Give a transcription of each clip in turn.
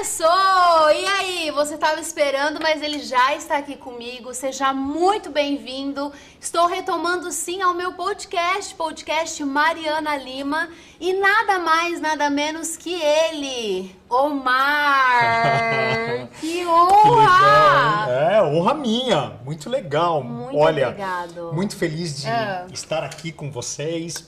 Começou! E aí, você estava esperando, mas ele já está aqui comigo. Seja muito bem-vindo. Estou retomando sim ao meu podcast, podcast Mariana Lima, e nada mais, nada menos que ele, Omar. que honra! Que é, honra minha. Muito legal. Muito Olha, obrigado. muito feliz de É. estar aqui com vocês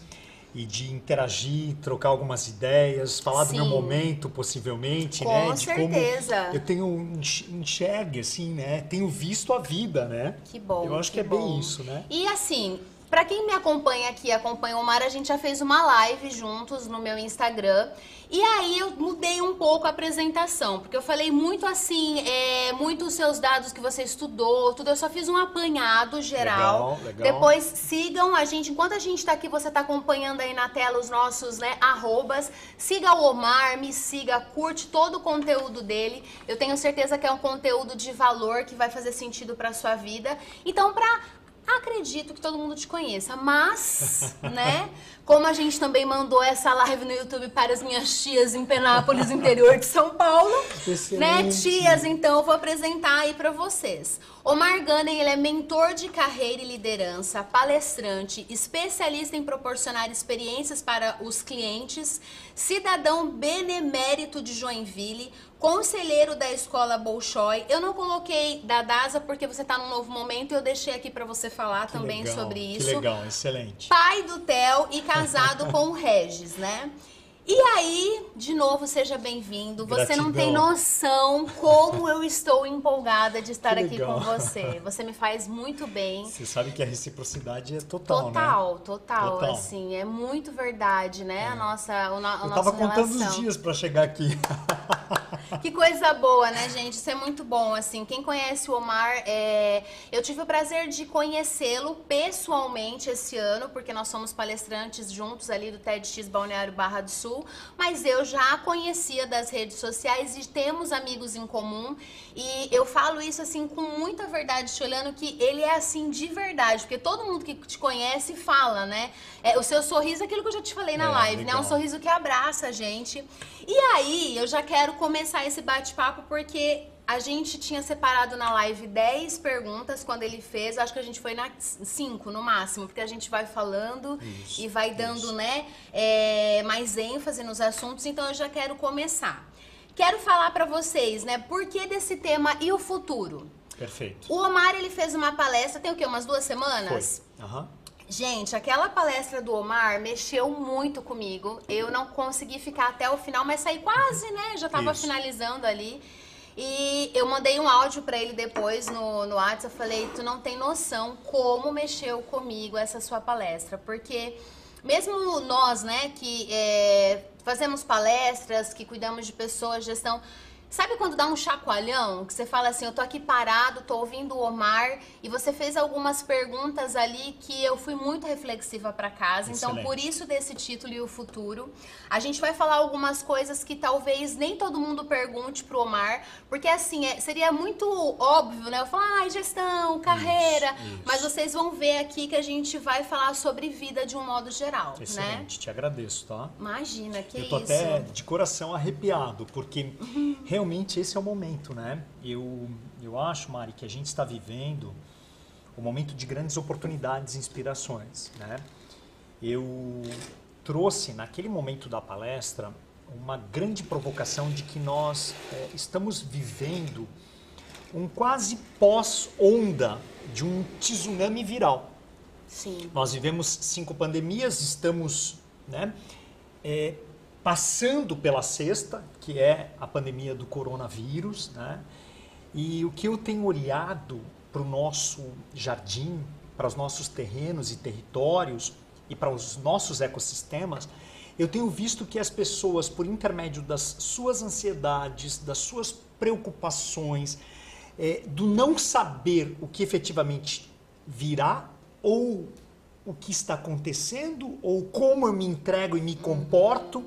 e de interagir, trocar algumas ideias, falar do meu Sim. momento, possivelmente, Com né? De certeza. como eu tenho enx- enxergue, assim, né? Tenho visto a vida, né? Que bom. Eu acho que, é bom. bem isso, né? E assim, pra quem me acompanha aqui, acompanha o Omar, a gente já fez uma live juntos no meu Instagram. E aí eu mudei um pouco a apresentação, porque eu falei muito assim, é, muito os seus dados que você estudou, tudo. Eu só fiz um apanhado geral. Legal, legal. Depois sigam a gente, enquanto a gente tá aqui, você tá acompanhando aí na tela os nossos, né, arrobas. Siga o Omar, me siga, curte todo o conteúdo dele. Eu tenho certeza que é um conteúdo de valor que vai fazer sentido pra sua vida. Então, pra Acredito que todo mundo te conheça, mas, né? Como a gente também mandou essa live no YouTube para as minhas tias em Penápolis, interior de São Paulo, né? Excelente. Tias, então eu vou apresentar aí para vocês. Omar Gunning, ele é mentor de carreira e liderança, palestrante, especialista em proporcionar experiências para os clientes, cidadão benemérito de Joinville, conselheiro da escola Bolshoi. Eu não coloquei da DASA porque você está num novo momento e eu deixei aqui para você falar Que também legal, sobre Que isso legal, excelente. pai do Theo e casado com o Regis, né? E aí, de novo, seja bem-vindo. Você não tem noção como eu estou empolgada de estar aqui com você. Você me faz muito bem. Você sabe que a reciprocidade é total, né? Total, total, Total. assim, é muito verdade, né? A nossa, o no, a Eu nossa tava contando os dias pra chegar aqui. Que coisa boa, né, gente? Isso é muito bom, assim. Quem conhece o Omar, é... eu tive o prazer de conhecê-lo pessoalmente esse ano, porque nós somos palestrantes juntos ali do TEDx Balneário Barra do Sul, mas eu já conhecia das redes sociais e temos amigos em comum. E eu falo isso, assim, com muita verdade, te olhando que ele é, assim, de verdade, porque todo mundo que te conhece fala, né? É, o seu sorriso é aquilo que eu já te falei na É, live, né? Um legal. sorriso sorriso que abraça a gente. E aí, eu já quero começar esse bate-papo porque a gente tinha separado na live 10 perguntas quando ele fez. Acho que a gente foi na 5 no máximo, porque a gente vai falando Isso, e vai dando, isso. né, é, mais ênfase nos assuntos. Então, eu já quero começar. Quero falar pra vocês, né, por que desse tema e o futuro. Perfeito. O Omar, ele fez uma palestra, tem o quê? Umas duas semanas? Foi. Aham. Gente, aquela palestra do Omar mexeu muito comigo. Eu não consegui ficar até o final, mas saí quase, né? Já tava Isso. finalizando ali. E eu mandei um áudio pra ele depois no, no WhatsApp. Eu falei: Tu não tem noção como mexeu comigo essa sua palestra. Porque, mesmo nós, né, que é, fazemos palestras, que cuidamos de pessoas, gestão. Sabe quando dá um chacoalhão? Que você fala assim, eu tô aqui parado, tô ouvindo o Omar, e você fez algumas perguntas ali que eu fui muito reflexiva pra casa. Então, Excelente. por isso desse título e o futuro. A gente vai falar algumas coisas que talvez nem todo mundo pergunte pro Omar, porque assim, é- seria muito óbvio, né? Eu falar, ai, gestão, carreira. isso. Mas vocês vão ver aqui que a gente vai falar sobre vida de um modo geral, né? Excelente, te agradeço, tá? Imagina, que eu tô isso. até de coração arrepiado, porque realmente esse é o momento, né? Eu, eu acho, Mari, que a gente está vivendo um momento de grandes oportunidades e inspirações, né? Eu trouxe naquele momento da palestra uma grande provocação de que nós eh, estamos vivendo um quase pós-onda de um tsunami viral. Sim. Nós vivemos cinco pandemias, estamos né, é, passando pela sexta, que é a pandemia do coronavírus. Né? E o que eu tenho olhado para o nosso jardim, para os nossos terrenos e territórios e para os nossos ecossistemas, eu tenho visto que as pessoas, por intermédio das suas ansiedades, das suas preocupações, é, do não saber o que efetivamente virá ou o que está acontecendo ou como eu me entrego e me comporto,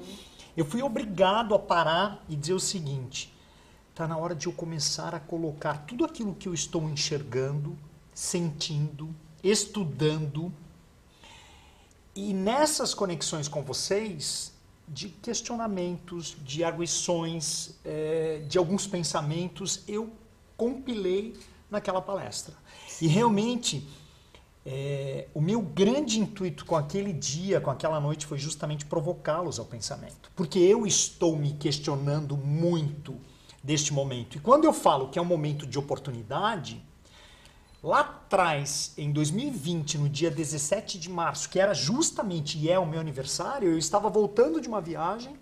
eu fui obrigado a parar e dizer o seguinte: está na hora de eu começar a colocar tudo aquilo que eu estou enxergando, sentindo, estudando e nessas conexões com vocês de questionamentos, de arguições, é, de alguns pensamentos, eu compilei naquela palestra. E realmente, é, o meu grande intuito com aquele dia, com aquela noite, foi justamente provocá-los ao pensamento. Porque eu estou me questionando muito deste momento. E quando eu falo que é um momento de oportunidade, lá atrás, em 2020, no dia 17 de março, que era justamente e é o meu aniversário, eu estava voltando de uma viagem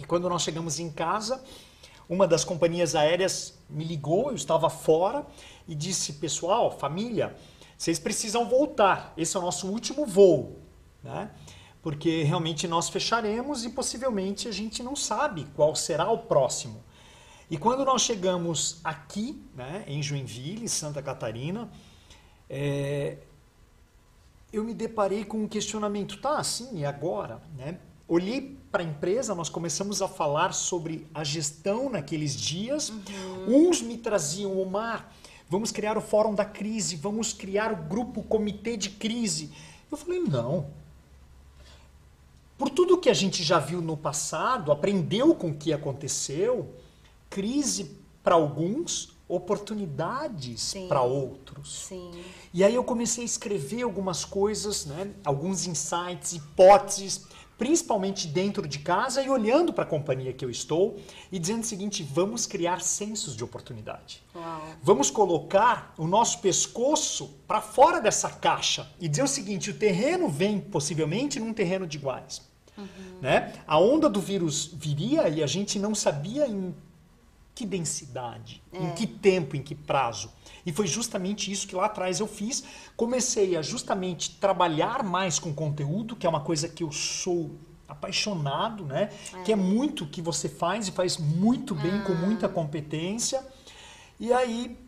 e quando nós chegamos em casa, uma das companhias aéreas me ligou, eu estava fora e disse: Pessoal, família, vocês precisam voltar, esse é o nosso último voo, né? Porque realmente nós fecharemos e possivelmente a gente não sabe qual será o próximo. E quando nós chegamos aqui, né, em Joinville, Santa Catarina, é, eu me deparei com um questionamento, tá, assim, e agora? Né? Olhei para a empresa, nós começamos a falar sobre a gestão naqueles dias. Uhum. Uns me traziam, Omar, vamos criar o fórum da crise, vamos criar o grupo o comitê de crise. Eu falei, não. Por tudo que a gente já viu no passado, aprendeu com o que aconteceu, crise para alguns, oportunidades para outros. Sim. E aí eu comecei a escrever algumas coisas, né? alguns insights, hipóteses, principalmente dentro de casa e olhando para a companhia que eu estou e dizendo o seguinte: vamos criar sensos de oportunidade. Uau. Vamos colocar o nosso pescoço para fora dessa caixa e dizer o seguinte: o terreno vem possivelmente num terreno de iguais. Uhum. Né? A onda do vírus viria e a gente não sabia em que densidade, é. em que tempo, em que prazo. E foi justamente isso que lá atrás eu fiz. Comecei a justamente trabalhar mais com conteúdo, que é uma coisa que eu sou apaixonado, né? É. Que é muito que você faz e faz muito bem, ah. com muita competência. E aí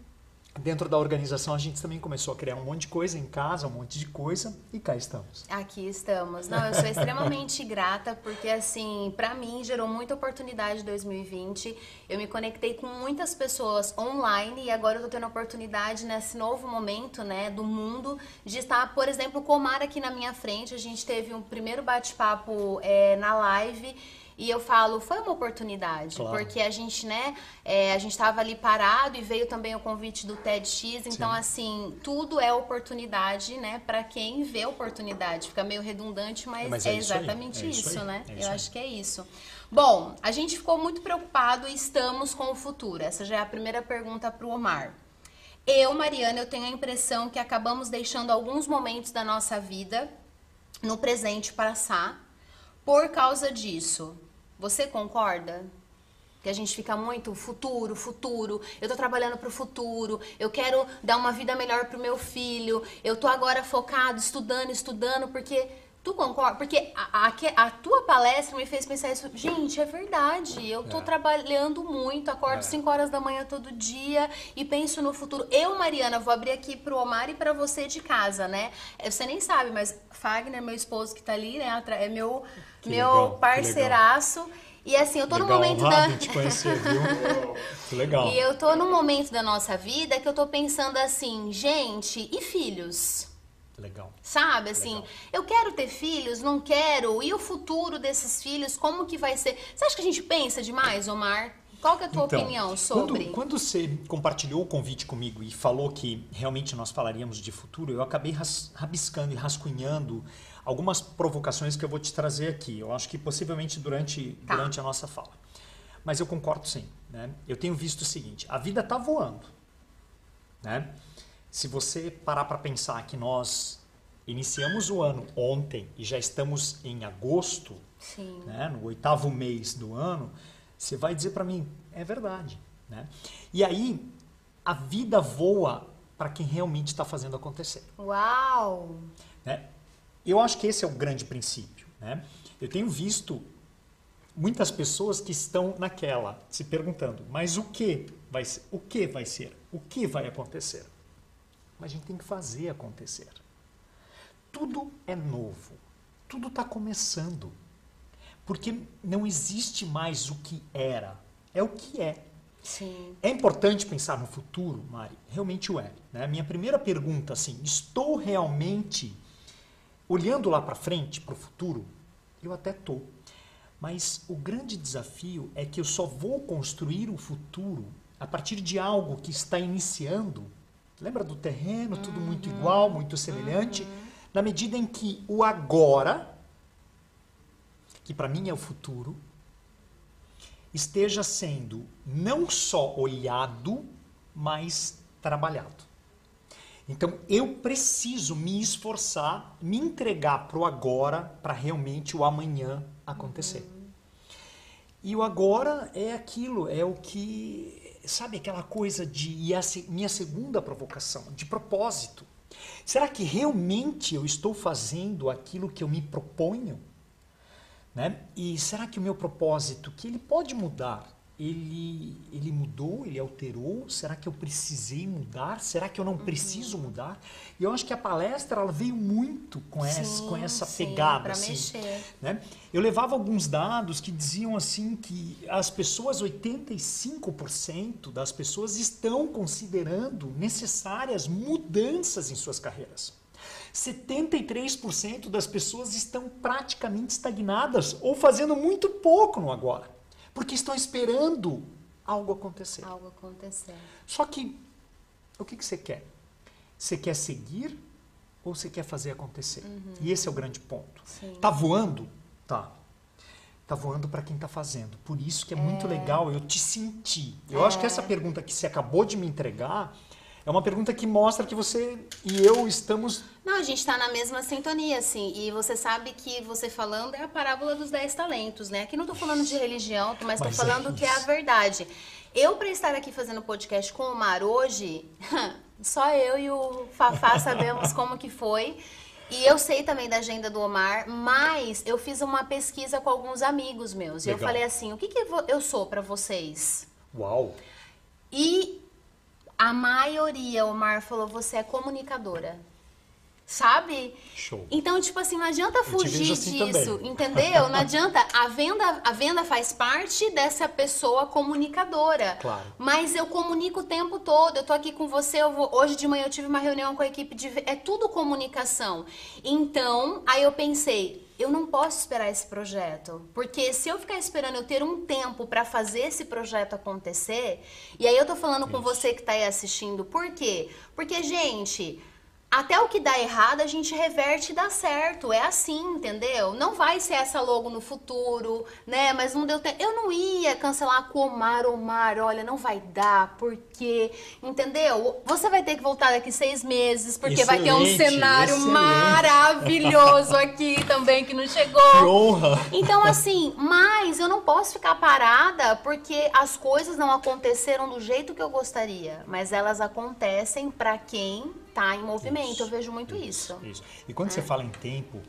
Dentro da organização, a gente também começou a criar um monte de coisa em casa, um monte de coisa, e cá estamos. Aqui estamos. Não, eu sou extremamente grata, porque, assim, para mim gerou muita oportunidade em 2020. Eu me conectei com muitas pessoas online e agora eu tô tendo a oportunidade nesse novo momento, né, do mundo, de estar, por exemplo, com o Mar aqui na minha frente. A gente teve um primeiro bate-papo é, na live e eu falo, foi uma oportunidade, claro. porque a gente, né, é, a gente estava ali parado e veio também o convite do TEDx, então Sim. assim, tudo é oportunidade, né, para quem vê oportunidade. Fica meio redundante, mas, mas é, é, exatamente isso, isso né? É isso eu acho que é isso. Bom, a gente ficou muito preocupado e estamos com o futuro. Essa já é a primeira pergunta para o Omar. Eu, Mariana, eu tenho a impressão que acabamos deixando alguns momentos da nossa vida no presente passar por causa disso. Você concorda? Que a gente fica muito futuro, futuro. Eu tô trabalhando pro futuro. Eu quero dar uma vida melhor pro meu filho. Eu tô agora focado, estudando, estudando, porque Tu concorda? Porque a, a, a, tua palestra me fez pensar isso. Gente, é verdade. Eu tô é. trabalhando muito, acordo 5 é. horas da manhã todo dia e penso no futuro. Eu, Mariana, vou abrir aqui pro Omar e para você de casa, né? Você nem sabe, mas Fagner, meu esposo que tá ali, né? É meu que meu legal, parceiraço. E assim, eu tô legal, no momento da. te conhecer, viu? que legal. E eu tô no momento da nossa vida que eu tô pensando assim, gente, e filhos? Legal. Sabe, assim, legal. eu quero ter filhos, não quero. E o futuro desses filhos, como que vai ser? Você acha que a gente pensa demais, Omar? Qual que é a tua então, opinião sobre? Quando, quando, você compartilhou o convite comigo e falou que realmente nós falaríamos de futuro, eu acabei ras, rabiscando e rascunhando algumas provocações que eu vou te trazer aqui. Eu acho que possivelmente durante, tá. durante a nossa fala. Mas eu concordo sim. Né? Eu tenho visto o seguinte: a vida está voando. Né? Se você parar para pensar que nós iniciamos o ano ontem e já estamos em agosto, né? no oitavo mês do ano, você vai dizer para mim: é verdade. Né? E aí, a vida voa para quem realmente está fazendo acontecer. Uau! Né? Eu acho que esse é o grande princípio. Né? Eu tenho visto muitas pessoas que estão naquela, se perguntando, mas o que vai ser? O que vai ser? O que vai acontecer? Mas a gente tem que fazer acontecer. Tudo é novo. Tudo está começando. Porque não existe mais o que era. É o que é. Sim. É importante pensar no futuro, Mari? Realmente o é. Né? Minha primeira pergunta, assim, estou realmente olhando lá para frente, para o futuro, eu até tô. Mas o grande desafio é que eu só vou construir o futuro a partir de algo que está iniciando. Lembra do terreno, tudo muito Uhum. igual, muito semelhante? Na medida em que o agora, que para mim é o futuro, esteja sendo não só olhado, mas trabalhado. Então eu preciso me esforçar, me entregar para o agora, para realmente o amanhã acontecer. E o agora é aquilo, é o que, sabe aquela coisa de, minha segunda provocação, de propósito. Será que realmente eu estou fazendo aquilo que eu me proponho? Né? E será que o meu propósito, que ele pode mudar, ele, ele mudou, ele alterou? Será que eu precisei mudar? Será que eu não preciso mudar? E eu acho que a palestra ela veio muito com essa, Sim, com essa sim, pegada. assim, mexer. né? Eu levava alguns dados que diziam assim que as pessoas, 85% das pessoas estão considerando necessárias mudanças em suas carreiras. 73% das pessoas estão praticamente estagnadas ou fazendo muito pouco no agora, porque estão esperando algo acontecer. Algo acontecer. Só que o que, que você quer? Você quer seguir ou você quer fazer acontecer? E esse é o grande ponto. Sim. Tá voando? Tá. Tá voando para quem tá fazendo. Por isso que é, muito legal eu te sentir. Eu acho que essa pergunta que você acabou de me entregar é uma pergunta que mostra que você e eu estamos Não, a gente tá na mesma sintonia, assim. E você sabe que você falando é a parábola dos dez talentos, né? Aqui não tô falando de religião, mas, tô Mas é falando que é a verdade. Eu, pra estar aqui fazendo podcast com o Mar hoje, só eu e o Fafá sabemos como que foi. E eu sei também da agenda do Omar, mas eu fiz uma pesquisa com alguns amigos meus. E eu Legal. falei assim: o que, que eu sou pra vocês? uau. E a maioria, o Mar falou, você é comunicadora. Sabe? Show. Então, tipo assim, não adianta fugir assim disso, também. entendeu? Não adianta. A venda, a venda faz parte dessa pessoa comunicadora. Claro. Mas eu comunico o tempo todo. Eu tô aqui com você. Eu vou, hoje de manhã eu tive uma reunião com a equipe de. É tudo comunicação. Então, aí eu pensei. Eu não posso esperar esse projeto, porque se eu ficar esperando eu ter um tempo para fazer esse projeto acontecer, e aí eu tô falando com Isso. você que tá aí assistindo, por quê? Porque, gente, até o que dá errado a gente reverte e dá certo. É assim, entendeu? Não vai ser essa logo no futuro, né? Mas não deu tempo. Eu não ia cancelar com o Omar, Omar, olha, não vai dar, porque, entendeu? Você vai ter que voltar daqui seis meses, porque vai ter um Excelente, cenário excelente. maravilhoso aqui também que não chegou. Que honra. Então, assim, mas eu não posso ficar parada porque as coisas não aconteceram do jeito que eu gostaria, mas elas acontecem para quem tá em movimento. eu vejo muito isso. Isso. E quando você fala em tempo,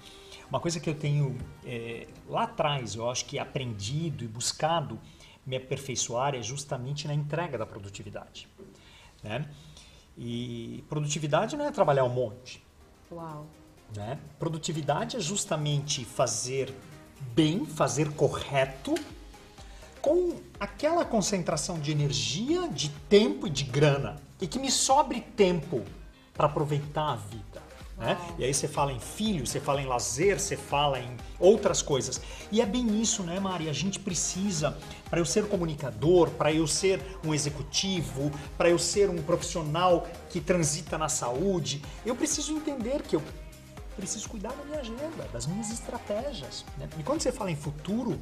uma coisa que eu tenho é, lá atrás, eu acho que aprendido e buscado me aperfeiçoar é justamente na entrega da produtividade. Né? E produtividade não é trabalhar um monte. Uau. Né? Produtividade é justamente fazer bem, fazer correto, com aquela concentração de energia, de tempo e de grana. E que me sobre tempo para aproveitar a vida. Né? E aí você fala em filho, você fala em lazer, você fala em outras coisas. E é bem isso, né, Mari? A gente precisa, para eu ser comunicador, para eu ser um executivo, para eu ser um profissional que transita na saúde, eu preciso entender que eu preciso cuidar da minha agenda, das minhas estratégias. Né? E quando você fala em futuro,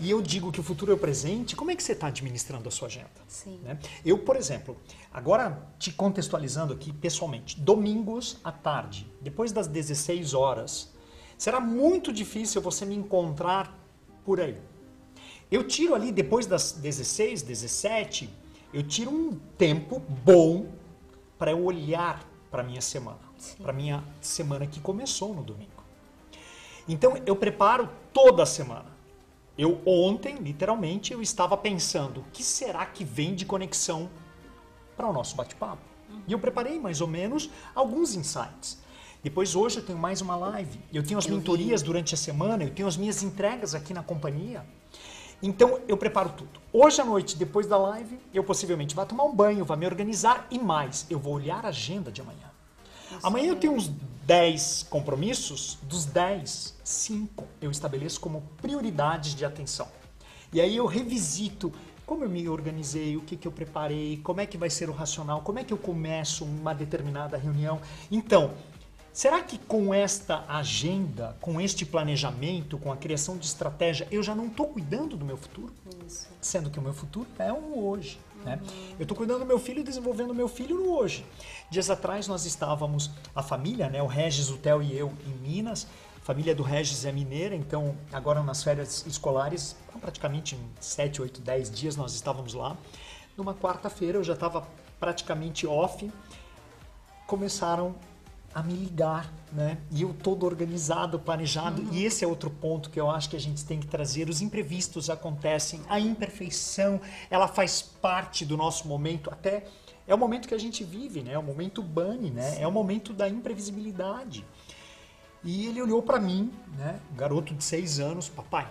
e eu digo que o futuro é o presente, como é que você está administrando a sua agenda? Sim. né? Eu, por exemplo, agora te contextualizando aqui pessoalmente, domingos à tarde, depois das 16 horas, será muito difícil você me encontrar por aí. Eu tiro ali depois das 16, 17, eu tiro um tempo bom para eu olhar para minha semana, para minha semana que começou no domingo. Então eu preparo toda a semana. Eu ontem, literalmente, eu estava pensando, o que será que vem de conexão para o nosso bate-papo? E eu preparei mais ou menos alguns insights. Depois hoje eu tenho mais uma live, eu tenho as Eu vi. mentorias durante a semana, eu tenho as minhas entregas aqui na companhia. Então eu preparo tudo. Hoje à noite, depois da live, eu possivelmente vou tomar um banho, vou me organizar e mais, eu vou olhar a agenda de amanhã. Amanhã eu tenho uns 10 compromissos, dos 10, 5 eu estabeleço como prioridades de atenção. E aí eu revisito como eu me organizei, o que, que eu preparei, como é que vai ser o racional, como é que eu começo uma determinada reunião. Então, será que com esta agenda, com este planejamento, com a criação de estratégia, eu já não estou cuidando do meu futuro? Isso. Sendo que o meu futuro é um hoje. Né? Eu estou cuidando do meu filho e desenvolvendo meu filho no hoje. Dias atrás nós estávamos, a família, né, o Regis, o Theo e eu, em Minas, família do Regis é mineira, então agora nas férias escolares, praticamente em 7, 8, 10 dias nós estávamos lá. Numa quarta-feira eu já estava praticamente off, começaram a me ligar, né? E eu todo organizado, planejado. Uhum. E esse é outro ponto que eu acho que a gente tem que trazer. Os imprevistos acontecem, a imperfeição, ela faz parte do nosso momento, até é o momento que a gente vive, né? É o momento bunny, né? Sim. É o momento da imprevisibilidade. E ele olhou para mim, né, um garoto de seis anos, papai,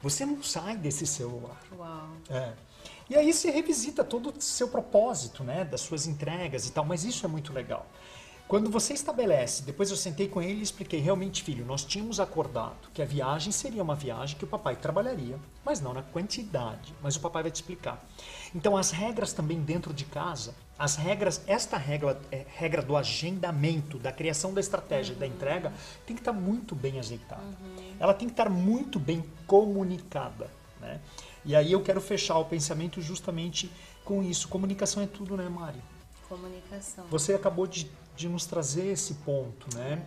você não sai desse celular. Uau. É. E aí você revisita todo o seu propósito, né, das suas entregas e tal, mas isso é muito legal. Quando você estabelece, depois eu sentei com ele e expliquei, realmente, filho, nós tínhamos acordado que a viagem seria uma viagem que o papai trabalharia, mas não na quantidade, mas o papai vai te explicar. Então as regras também dentro de casa, as regras, esta regra, é, regra do agendamento, da criação da estratégia uhum. da entrega, tem que estar muito bem azeitada. Uhum. Ela tem que estar muito bem comunicada. Né? E aí eu quero fechar o pensamento justamente com isso. Comunicação é tudo, né, Mari? Comunicação. Você acabou de de nos trazer esse ponto, né?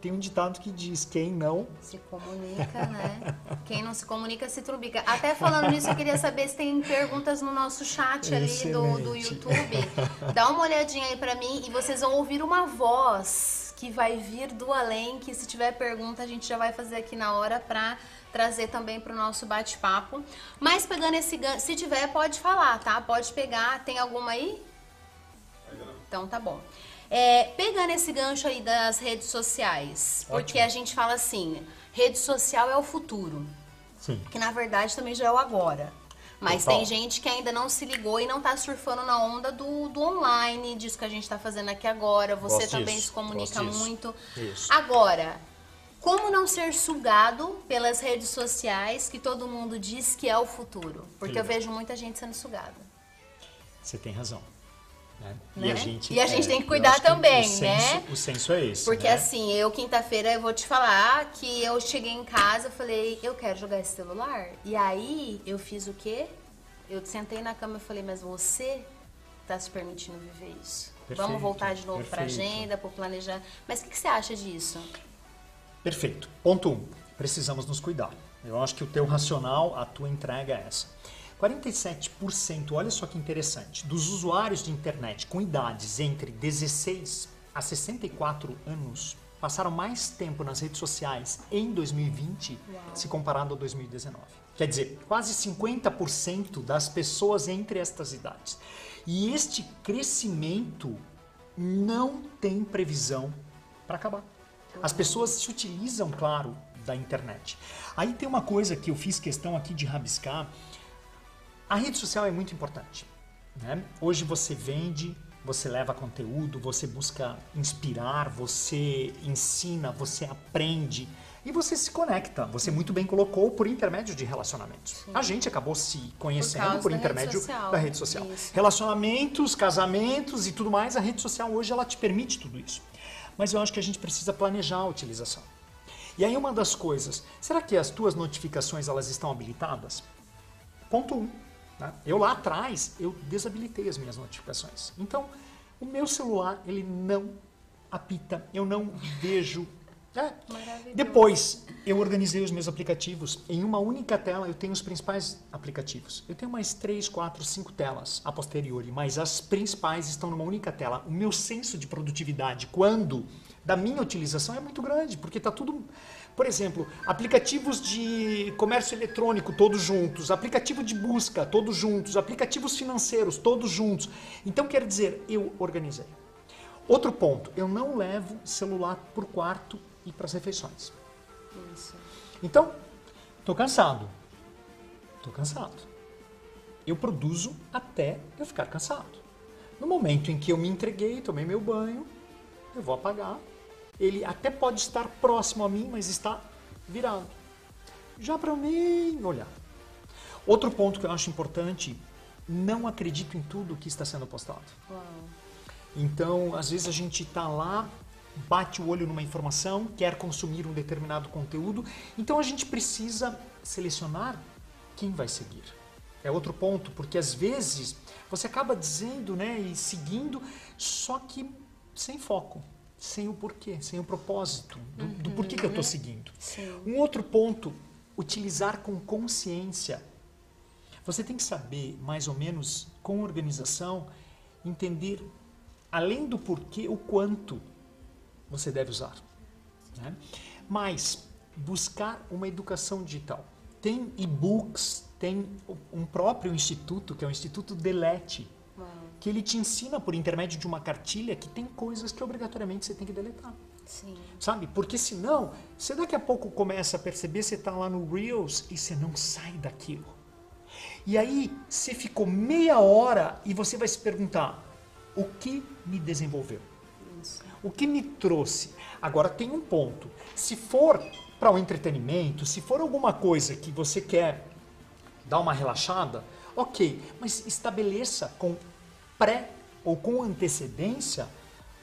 Tem um ditado que diz: quem não se comunica, né? quem não se comunica se trubica. Até falando nisso, eu queria saber se tem perguntas no nosso chat ali do, do YouTube. Dá uma olhadinha aí para mim e vocês vão ouvir uma voz que vai vir do além. Que se tiver pergunta, a gente já vai fazer aqui na hora para trazer também para o nosso bate-papo. Mas pegando esse gancho, se tiver, pode falar, tá? Pode pegar. Tem alguma aí? Então tá bom. É, pegando esse gancho aí das redes sociais, Ótimo. porque a gente fala assim, rede social é o futuro. Sim. Que na verdade também já é o agora. Mas Total. tem gente que ainda não se ligou e não está surfando na onda do, do online, disso que a gente está fazendo aqui agora. Você Gosto também disso. se comunica muito. Isso. Agora, como não ser sugado pelas redes sociais que todo mundo diz que é o futuro? Porque eu vejo muita gente sendo sugada. Você tem razão. Né? Né? E, a gente, e a gente é, tem que cuidar também, que o né? Senso, o senso é esse. Porque né? assim, eu quinta-feira eu vou te falar que eu cheguei em casa e falei, eu quero jogar esse celular. E aí eu fiz o quê? Eu sentei na cama e falei, mas você está se permitindo viver isso? Perfeito, Vamos voltar de novo para a agenda, para planejar. Mas o que, que, você acha disso? Perfeito. Ponto um, precisamos nos cuidar. Eu acho que o teu racional, a tua entrega é essa. 47%, olha só que interessante, dos usuários de internet com idades entre 16 a 64 anos passaram mais tempo nas redes sociais em 2020 Uau. se comparado a 2019. Quer dizer, quase 50% das pessoas entre estas idades. E este crescimento não tem previsão para acabar. As pessoas se utilizam, claro, da internet. Aí tem uma coisa que eu fiz questão aqui de rabiscar, a rede social é muito importante. Né? Hoje você vende, você leva conteúdo, você busca inspirar, você ensina, você aprende e você se conecta. Você muito bem colocou por intermédio de relacionamentos. Sim. A gente acabou se conhecendo por, por intermédio rede da rede social. Isso. Relacionamentos, casamentos e tudo mais, a rede social hoje ela te permite tudo isso. Mas eu acho que a gente precisa planejar a utilização. E aí uma das coisas, será que as tuas notificações elas estão habilitadas? Ponto 1. Um, Tá? Eu lá atrás, eu desabilitei as minhas notificações. Então, o meu celular, ele não apita, eu não vejo. É. Depois, eu organizei os meus aplicativos. Em uma única tela, eu tenho os principais aplicativos. Eu tenho mais três, quatro, cinco telas a posteriori, mas as principais estão numa única tela. O meu senso de produtividade, quando da minha utilização, é muito grande, porque está tudo por exemplo, aplicativos de comércio eletrônico todos juntos, aplicativo de busca todos juntos, aplicativos financeiros todos juntos. Então quer dizer, eu organizei. Outro ponto, eu não levo celular por quarto e para as refeições. Isso. Então, estou cansado. Estou cansado. Eu produzo até eu ficar cansado. No momento em que eu me entreguei, tomei meu banho, eu vou apagar ele até pode estar próximo a mim, mas está virado. Já para nem olhar. Outro ponto que eu acho importante, não acredito em tudo que está sendo postado. Uau. Então, às vezes a gente está lá, bate o olho numa informação, quer consumir um determinado conteúdo, então a gente precisa selecionar quem vai seguir. É outro ponto, porque às vezes você acaba dizendo, né, e seguindo, só que sem foco, sem o porquê, sem o propósito do, do porquê que eu estou seguindo. Sim. Um outro ponto, utilizar com consciência. Você tem que saber, mais ou menos, com organização, entender, além do porquê, o quanto você deve usar. Né? Mas, buscar uma educação digital. Tem e-books, tem um próprio instituto, que é o Instituto Delete. Que ele te ensina por intermédio de uma cartilha que tem coisas que obrigatoriamente você tem que deletar. Sim. Sabe? Porque senão, você daqui a pouco começa a perceber, você está lá no Reels e você não sai daquilo. E aí, você ficou meia hora e você vai se perguntar: o que me desenvolveu? Isso. O que me trouxe? Agora tem um ponto. Se for para o entretenimento, se for alguma coisa que você quer dar uma relaxada, ok, mas estabeleça com pré ou com antecedência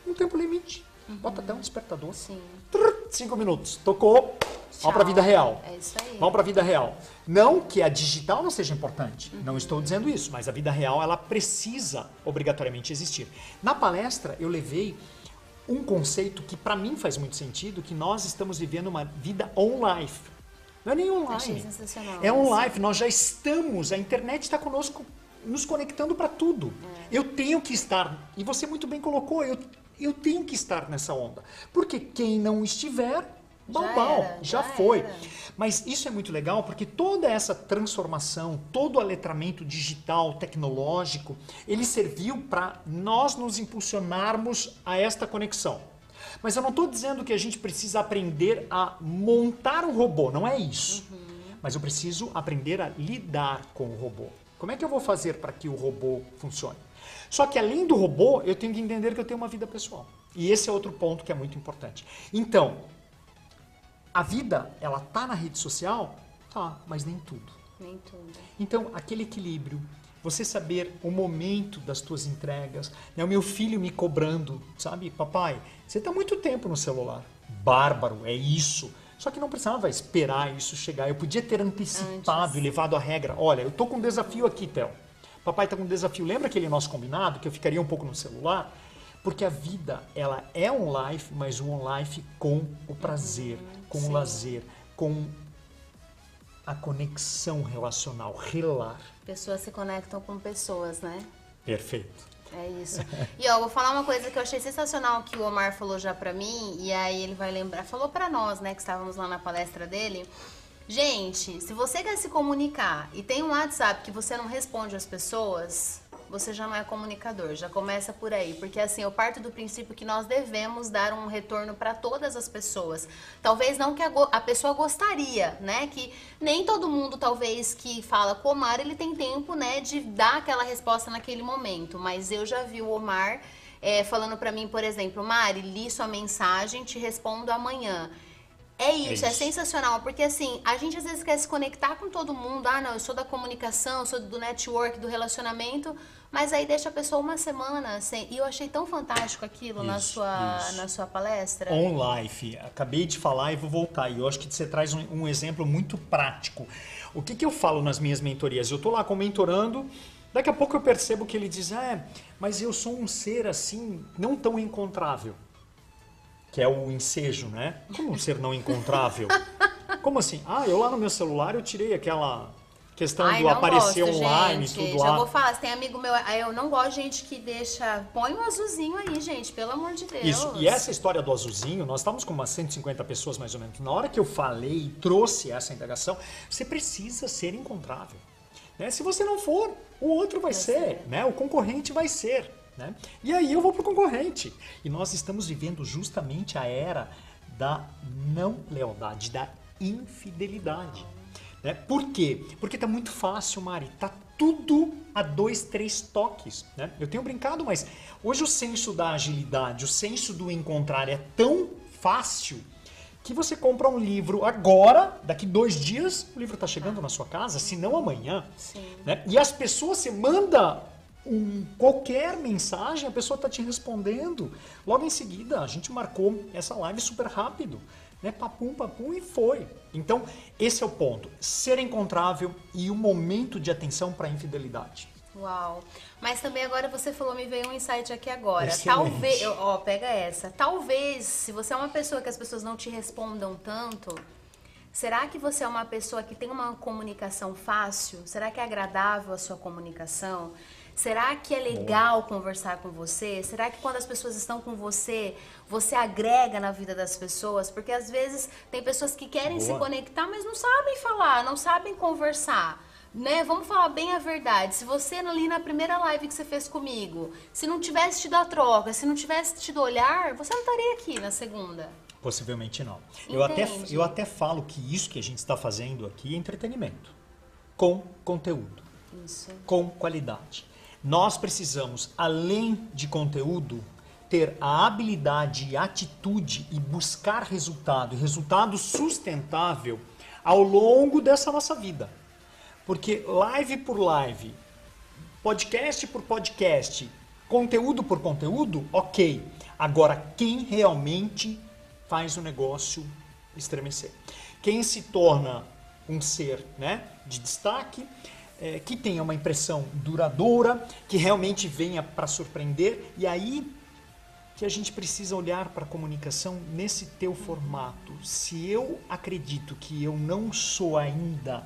um tempo limite. Bota até um despertador. Sim. Trrr, Cinco minutos. Tocou. Vamos para a vida real. É isso aí. Vamos para a vida real. Não que a digital não seja importante, não estou dizendo isso, mas a vida real ela precisa obrigatoriamente existir. Na palestra eu levei um conceito que para mim faz muito sentido, que nós estamos vivendo uma vida on-life. Não é nem online. sensacional. É on-life, nós já estamos, a internet está conosco, nos conectando para tudo. Eu tenho que estar, e você muito bem colocou, eu, eu tenho que estar nessa onda. Porque quem não estiver, Já bal, era, já, já foi. era. Mas isso é muito legal porque toda essa transformação, todo o aletramento digital, tecnológico, ele serviu para nós nos impulsionarmos a esta conexão. Mas eu não estou dizendo que a gente precisa aprender a montar um robô, não é isso. Mas eu preciso aprender a lidar com o robô. Como é que eu vou fazer para que o robô funcione? Só que além do robô, eu tenho que entender que eu tenho uma vida pessoal. E esse é outro ponto que é muito importante. Então, a vida, ela tá na rede social? Tá, mas nem tudo. Nem tudo. Então, aquele equilíbrio, você saber o momento das tuas entregas, né? o meu filho me cobrando, sabe? Papai, você está muito tempo no celular. Bárbaro, é isso. Só que não precisava esperar isso chegar. Eu podia ter antecipado Antes. e levado a regra. Olha, eu tô com um desafio aqui, Theo. Papai tá com um desafio. Lembra aquele nosso combinado que eu ficaria um pouco no celular? Porque a vida, ela é um life, mas um life com o prazer, com o sim. lazer, com a conexão relacional, relar. Pessoas se conectam com pessoas, né? Perfeito. É isso. E ó, vou falar uma coisa que eu achei sensacional que o Omar falou já pra mim, e aí ele vai lembrar, falou pra nós, né, que estávamos lá na palestra dele. Gente, se você quer se comunicar e tem um WhatsApp que você não responde às pessoas, você já não é comunicador, já começa por aí, porque assim, eu parto do princípio que nós devemos dar um retorno para todas as pessoas. Talvez não que a, a pessoa gostaria, né? Que nem todo mundo, talvez, que fala com o Omar, ele tem tempo, né, de dar aquela resposta naquele momento. Mas eu já vi o Omar é, falando para mim, por exemplo, Mari, li sua mensagem, te respondo amanhã. É isso, é, isso. sensacional, porque assim, a gente às vezes quer se conectar com todo mundo. Ah, não, eu sou da comunicação, eu sou do network, do relacionamento, mas aí deixa a pessoa uma semana sem. E eu achei tão fantástico aquilo na, Isso, sua, isso. na sua palestra. On life. Acabei de falar e vou voltar. E eu acho que você traz um, um exemplo muito prático. O que, que eu falo nas minhas mentorias? Eu tô lá com o mentorando, daqui a pouco eu percebo que ele diz: É, mas eu sou um ser assim, não tão encontrável. Que é o ensejo, né? Como um ser não encontrável? Como assim? Ah, eu lá no meu celular eu tirei aquela questão Ai, do aparecer gosto, online e gente. tudo Já lá. vou falar, tem amigo meu, eu não gosto de gente que deixa. Põe um azulzinho aí, gente, pelo amor de Deus. Isso. E essa história do azulzinho, nós estávamos com umas 150 pessoas mais ou menos. Na hora que eu falei e trouxe essa indagação, você precisa ser encontrável. Né? Se você não for, o outro vai, Vai ser, ser. né? O concorrente vai ser. Né? E aí eu vou pro concorrente. E nós estamos vivendo justamente a era da não lealdade, da infidelidade. Né? Por quê? Porque tá muito fácil, Mari. Tá tudo a dois, três toques. Né? Eu tenho brincado, mas hoje o senso da agilidade, o senso do encontrar é tão fácil que você compra um livro agora, daqui dois dias, o livro está chegando na sua casa, se não amanhã. Sim. Né? E as pessoas, você manda um, qualquer mensagem, a pessoa está te respondendo. Logo em seguida, a gente marcou essa live super rápido. Né? Papum, papum e foi. Então, esse é o ponto. Ser encontrável e o um momento de atenção para a infidelidade. Uau. Mas também agora você falou, me veio um insight aqui agora. Excelente. Talvez, ó, pega essa. Talvez, se você é uma pessoa que as pessoas não te respondam tanto, será que você é uma pessoa que tem uma comunicação fácil? Será que é agradável a sua comunicação? Será que é legal conversar com você? Será que quando as pessoas estão com você, você agrega na vida das pessoas? Porque às vezes tem pessoas que querem Boa. se conectar, mas não sabem falar, não sabem conversar né? Vamos falar bem a verdade. Se você ali na primeira live que você fez comigo, se não tivesse tido a troca, se não tivesse tido olhar, você não estaria aqui na segunda. Possivelmente não. Eu até, eu até falo que isso que a gente está fazendo aqui é entretenimento. Com conteúdo. Isso. Com qualidade. Nós precisamos, além de conteúdo, ter a habilidade e atitude e buscar resultado, resultado sustentável ao longo dessa nossa vida. Porque live por live, podcast por podcast, conteúdo por conteúdo, ok. Agora, quem realmente faz o negócio estremecer? Quem se torna um ser né, de destaque, é, que tenha uma impressão duradoura, que realmente venha para surpreender, e aí que a gente precisa olhar para a comunicação nesse teu formato. Se eu acredito que eu não sou ainda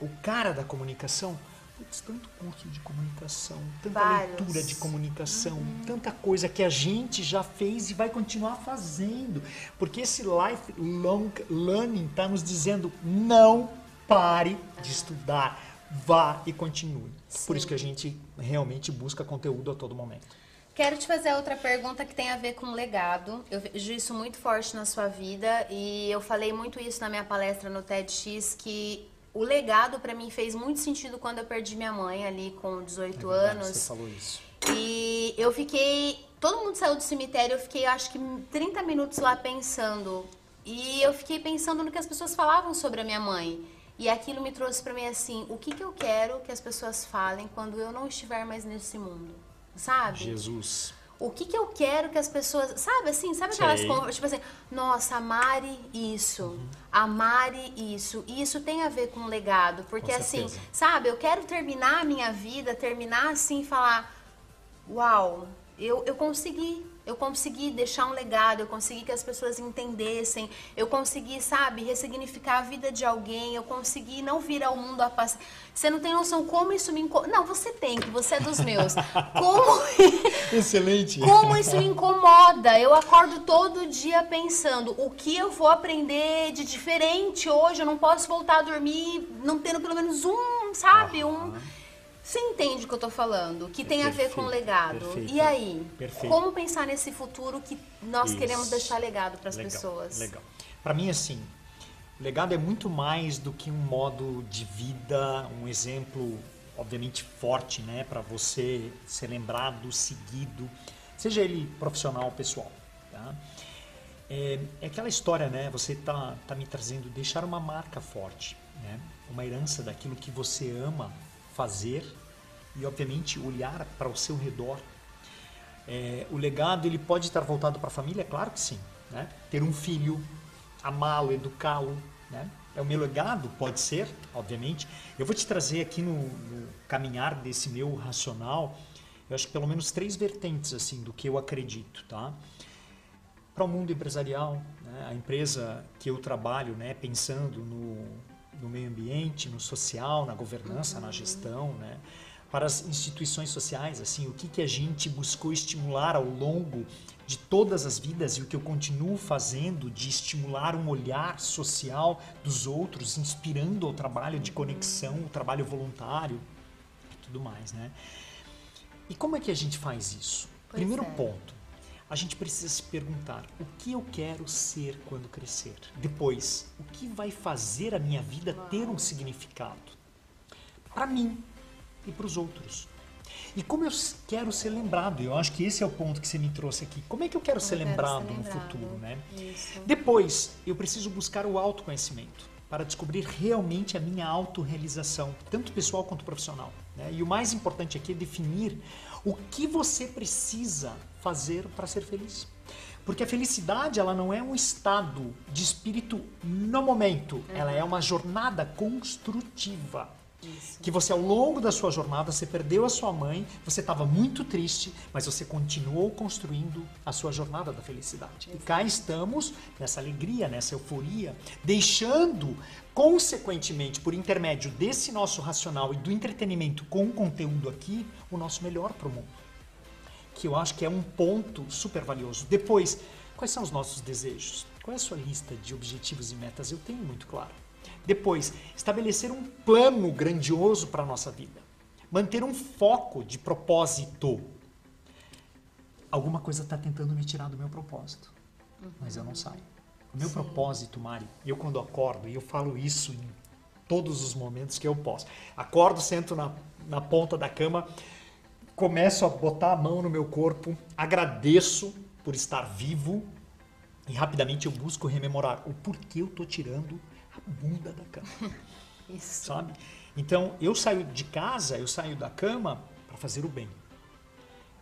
o cara da comunicação, putz, tanto curso de comunicação, tanta Vários. leitura de comunicação, uhum. tanta coisa que a gente já fez e vai continuar fazendo. Porque esse lifelong learning está nos dizendo não pare de estudar, vá e continue. Sim. Por isso que a gente realmente busca conteúdo a todo momento. Quero te fazer outra pergunta que tem a ver com legado. Eu vejo isso muito forte na sua vida e eu falei muito isso na minha palestra no TEDx que o legado para mim fez muito sentido quando eu perdi minha mãe ali com 18 é anos. Você falou isso. E eu fiquei. Todo mundo saiu do cemitério, eu fiquei acho que 30 minutos lá pensando. E eu fiquei pensando no que as pessoas falavam sobre a minha mãe. E aquilo me trouxe para mim assim: o que, que eu quero que as pessoas falem quando eu não estiver mais nesse mundo? Sabe? Jesus o que, que eu quero que as pessoas. Sabe assim? Sabe aquelas conversas? Tipo assim, nossa, amare isso. Uhum. Amare isso. E isso tem a ver com legado. Porque assim, sabe, eu quero terminar a minha vida, terminar assim e falar: Uau, eu, eu consegui eu consegui deixar um legado, eu consegui que as pessoas entendessem, eu consegui, sabe, ressignificar a vida de alguém, eu consegui não vir ao mundo a passar. Você não tem noção como isso me incomoda. Não, você tem, que você é dos meus. Como. Excelente. Como isso me incomoda. Eu acordo todo dia pensando o que eu vou aprender de diferente hoje. Eu não posso voltar a dormir não tendo pelo menos um, sabe, um você entende o que eu estou falando? Que tem perfeito, a ver com legado. Perfeito, e aí? Perfeito. Como pensar nesse futuro que nós Isso. queremos deixar legado para as pessoas? Legal. Para mim, assim, legado é muito mais do que um modo de vida, um exemplo, obviamente, forte, né? Para você ser lembrado, seguido, seja ele profissional ou pessoal. Tá? É, é, aquela história, né? Você tá, tá me trazendo deixar uma marca forte, né? Uma herança daquilo que você ama fazer e, obviamente, olhar para o seu redor. É, o legado ele pode estar voltado para a família, claro que sim. Né? Ter um filho, amá-lo, educá-lo, né? É o meu legado, pode ser, obviamente. Eu vou te trazer aqui no, no, caminhar desse meu racional, eu acho que pelo menos três vertentes assim do que eu acredito, tá? Para o mundo empresarial, né? a empresa que eu trabalho, né, pensando no, no meio ambiente, no social, na governança, uhum. na gestão, né? para as instituições sociais, assim, o que, que a gente buscou estimular ao longo de todas as vidas e o que eu continuo fazendo de estimular um olhar social dos outros, inspirando o trabalho de conexão, o trabalho voluntário e tudo mais, né? E como é que a gente faz isso? Pois Primeiro é. ponto, a gente precisa se perguntar o que eu quero ser quando crescer. Depois, o que vai fazer a minha vida ter um significado? Para mim e para os outros. E como eu quero ser lembrado? Eu acho que esse é o ponto que você me trouxe aqui. Como é que eu quero, ser, quero lembrado ser no lembrado. futuro, né? Isso. Depois, eu preciso buscar o autoconhecimento para descobrir realmente a minha autorrealização, tanto pessoal quanto profissional. né? E o mais importante aqui é definir o que você precisa fazer para ser feliz. Porque a felicidade ela não é um estado de espírito no momento, ela é uma jornada construtiva. Isso. Que você ao longo da sua jornada você perdeu a sua mãe, você estava muito triste, mas você continuou construindo a sua jornada da felicidade. E cá estamos nessa alegria, nessa euforia, deixando consequentemente por intermédio desse nosso racional e do entretenimento com o conteúdo aqui, o nosso melhor para o mundo que eu acho que é um ponto super valioso. Depois, quais são os nossos desejos? Qual é a sua lista de objetivos e metas? Eu tenho muito claro. Depois, estabelecer um plano grandioso para a nossa vida. Manter um foco de propósito. Alguma coisa está tentando me tirar do meu propósito, mas eu não saio. O meu propósito, Mari, eu quando acordo, e eu falo isso em todos os momentos que eu posso. Acordo, sento na, na ponta da cama, começo a botar a mão no meu corpo, agradeço por estar vivo e rapidamente eu busco rememorar o porquê eu tô tirando a bunda da cama, Isso. sabe? Então eu saio de casa, eu saio da cama para fazer o bem.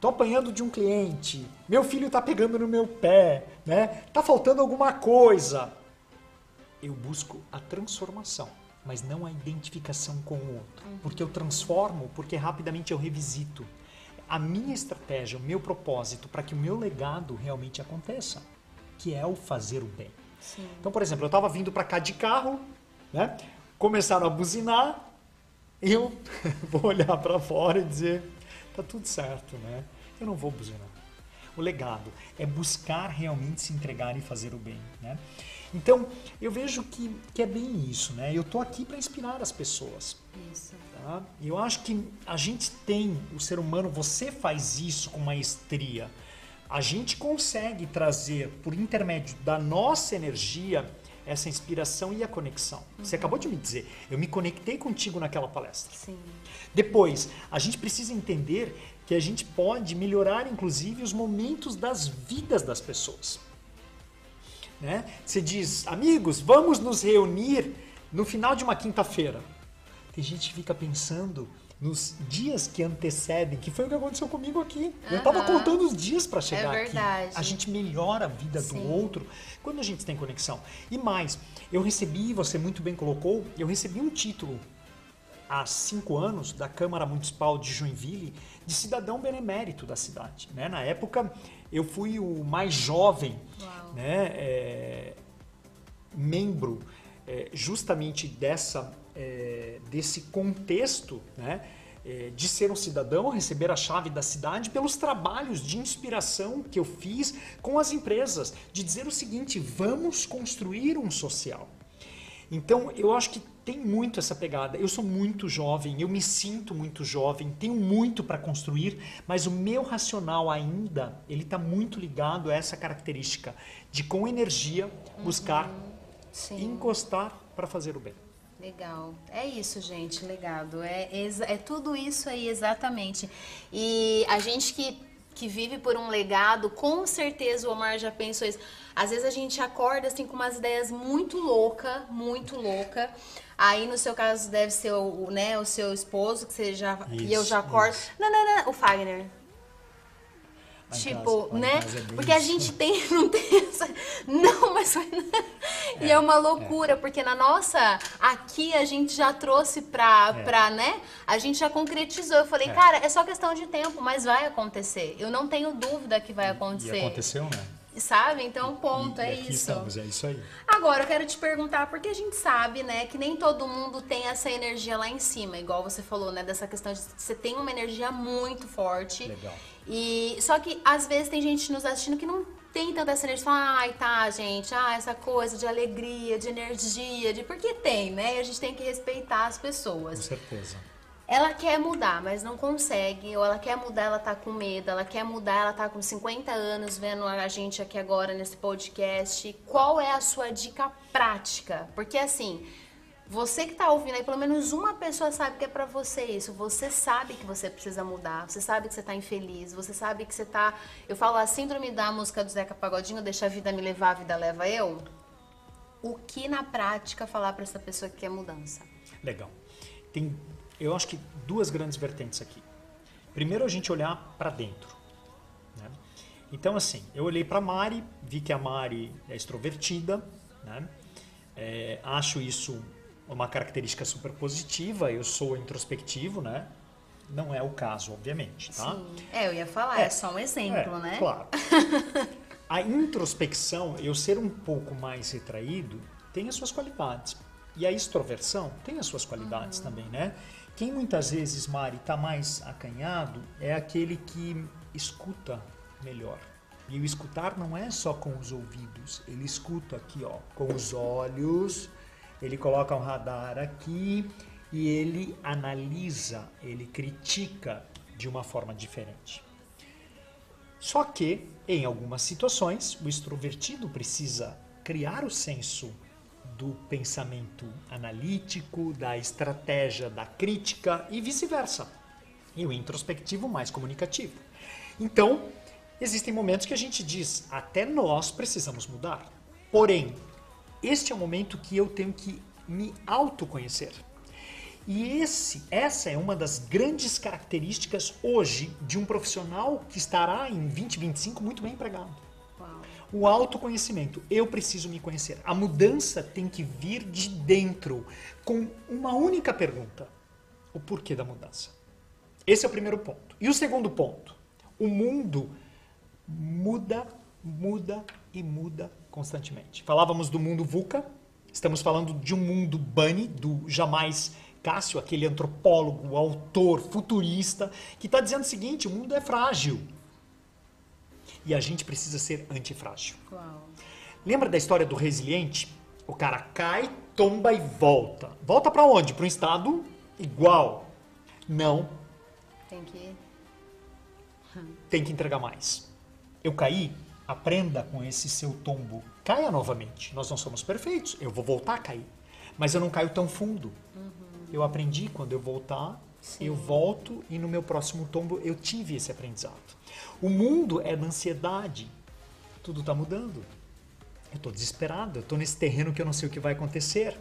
Tô apanhando de um cliente, meu filho tá pegando no meu pé, né? Tá faltando alguma coisa. Eu busco a transformação, mas não a identificação com o outro. Porque eu transformo, porque rapidamente eu revisito. A minha estratégia, o meu propósito para que o meu legado realmente aconteça, que é o fazer o bem. Sim. Então, por exemplo, eu estava vindo para cá de carro, né? Começaram a buzinar, eu vou olhar para fora e dizer, tá tudo certo, né? Eu não vou buzinar. O legado é buscar realmente se entregar e fazer o bem, né? Então, eu vejo que, que é bem isso, né? Eu tô aqui para inspirar as pessoas. Isso. Tá? Eu acho que a gente tem, o ser humano, você faz isso com maestria. A gente consegue trazer, por intermédio da nossa energia, essa inspiração e a conexão. Você acabou de me dizer, eu me conectei contigo naquela palestra. Sim. Depois, a gente precisa entender que a gente pode melhorar, inclusive, os momentos das vidas das pessoas. Né? Você diz, amigos, vamos nos reunir no final de uma quinta-feira. Tem gente que fica pensando nos dias que antecedem, que foi o que aconteceu comigo aqui. Eu estava contando os dias para chegar É aqui. verdade. A gente melhora a vida Sim. do outro quando a gente tem conexão. E mais, eu recebi, você muito bem colocou, eu recebi um título há cinco anos da Câmara Municipal de Joinville de cidadão benemérito da cidade. Né? Na época, eu fui o mais jovem Uau. né, é, membro é, justamente dessa, é, desse contexto né, é, de ser um cidadão, receber a chave da cidade pelos trabalhos de inspiração que eu fiz com as empresas, de dizer o seguinte, vamos construir um social. Então, eu acho que tem muito essa pegada. Eu sou muito jovem, eu me sinto muito jovem, tenho muito para construir, mas o meu racional ainda, ele está muito ligado a essa característica de com energia buscar Sim. encostar para fazer o bem. Legal. É isso, gente, legado. É, exa- é tudo isso aí, exatamente. E a gente que, que vive por um legado, com certeza o Omar já pensou isso. Às vezes a gente acorda assim com umas ideias muito louca, muito louca. Aí no seu caso deve ser o, né, o seu esposo, que você já. e eu Isso, já acordo. isso. Não, não, não, o Fagner. Tipo, casa- né? é Porque a gente tem, não tem essa. Não, mas foi. e é uma loucura, porque na nossa. Aqui a gente já trouxe pra, É. pra, né? A gente já concretizou. Eu falei, É. cara, é só questão de tempo, mas vai acontecer. Eu não tenho dúvida que vai acontecer. E aconteceu, né? Sabe? Então, ponto, E- é aqui isso. estamos, é isso aí. Agora, eu quero te perguntar, porque a gente sabe, né, que nem todo mundo tem essa energia lá em cima, igual você falou, né, dessa questão de você tem uma energia muito forte. Legal. E só que às vezes tem gente nos assistindo que não tem tanta essa energia, fala, ai, tá, gente, ah, essa coisa de alegria, de energia, de porque tem, né? E a gente tem que respeitar as Com pessoas. certeza. Ela quer mudar, mas não consegue, ou ela quer mudar, ela tá com medo, ela quer mudar, ela tá com 50 anos vendo a gente aqui agora nesse podcast. Qual é a sua dica prática? Porque assim, Você que tá ouvindo aí, pelo menos uma pessoa sabe que é para você isso. Você sabe que você precisa mudar. Você sabe que você tá infeliz. Você sabe que você tá. Eu falo a síndrome da música do Zeca Pagodinho, deixa a vida me levar, a vida leva eu. O que na prática falar para essa pessoa que quer mudança? Legal. Tem, eu acho que duas grandes vertentes aqui. Primeiro, a gente olhar para dentro. Né? Então, assim, eu olhei para Mari, vi que a Mari é extrovertida, né? É, acho isso uma característica super positiva. Eu sou introspectivo, né? Não é o caso, obviamente, tá? Sim. É, eu ia falar, é, é só um exemplo, é, né? Claro. a introspecção, eu ser um pouco mais retraído, tem as suas qualidades. E a extroversão tem as suas qualidades uhum. também, né? Quem muitas vezes, Mari, está mais acanhado é aquele que escuta melhor. E o escutar não é só com os ouvidos, ele escuta aqui, ó, com os olhos, ele coloca um radar aqui e ele analisa, ele critica de uma forma diferente. Só que, em algumas situações, o extrovertido precisa criar o senso do pensamento analítico, da estratégia da crítica e vice-versa. E o introspectivo mais comunicativo. Então, existem momentos que a gente diz, até nós precisamos mudar. Porém, este é o momento que eu tenho que me autoconhecer. E esse, essa é uma das grandes características hoje de um profissional que estará em 2025 muito bem empregado. O autoconhecimento. Eu preciso me conhecer. A mudança tem que vir de dentro, com uma única pergunta: o porquê da mudança? Esse é o primeiro ponto. E o segundo ponto: o mundo muda, muda e muda constantemente. Falávamos do mundo VUCA, estamos falando de um mundo Bunny, do jamais Cássio, aquele antropólogo, autor, futurista, que está dizendo o seguinte: o mundo é frágil. E a gente precisa ser antifrágil. Uau. Lembra da história do resiliente? O cara cai, tomba e volta. Volta para onde? Para um estado igual. Não. Tem que. Tem que entregar mais. Eu caí, aprenda com esse seu tombo. Caia novamente. Nós não somos perfeitos. Eu vou voltar a cair. Mas eu não caio tão fundo. Uhum. Eu aprendi quando eu voltar, Sim. eu volto e no meu próximo tombo eu tive esse aprendizado. O mundo é da ansiedade. Tudo está mudando. Eu estou desesperado, eu estou nesse terreno que eu não sei o que vai acontecer.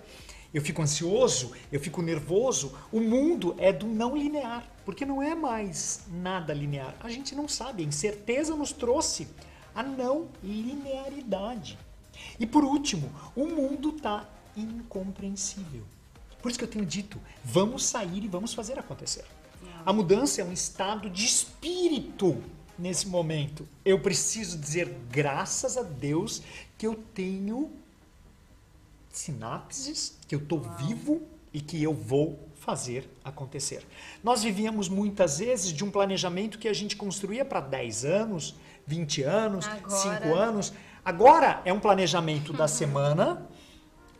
Eu fico ansioso, eu fico nervoso. O mundo é do não linear, porque não é mais nada linear. A gente não sabe, a incerteza nos trouxe a não linearidade. E por último, o mundo está incompreensível. Por isso que eu tenho dito, vamos sair e vamos fazer acontecer. A mudança é um estado de espírito nesse momento. Eu preciso dizer graças a Deus que eu tenho sinapses, que eu estou vivo e que eu vou fazer acontecer. Nós vivíamos muitas vezes de um planejamento que a gente construía para 10 anos, 20 anos, Agora... 5 anos. Agora é um planejamento da semana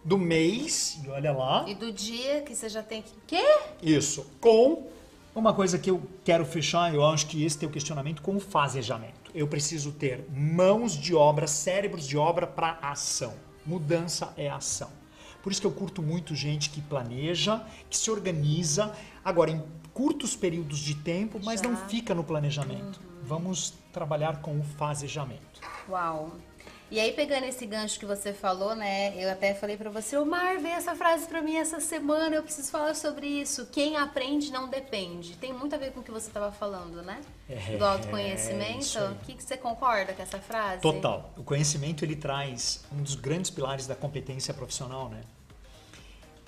do mês, e olha lá. E do dia que você já tem que. Quê? Isso. Com uma coisa que eu quero fechar, eu acho que esse teu questionamento com o fazejamento. Eu preciso ter mãos de obra, cérebros de obra para ação. Mudança é ação. Por isso que eu curto muito gente que planeja, que se organiza, agora em curtos períodos de tempo, mas Já. não fica no planejamento. Uhum. Vamos trabalhar com o fazejamento. Uau! E aí, pegando esse gancho que você falou, né? Eu até falei para você, o Mar, veio essa frase para mim essa semana, eu preciso falar sobre isso. Quem aprende não depende. Tem muito a ver com o que você estava falando, né? É, Do autoconhecimento. É o que, que você concorda com essa frase? Total. O conhecimento, ele traz um dos grandes pilares da competência profissional, né?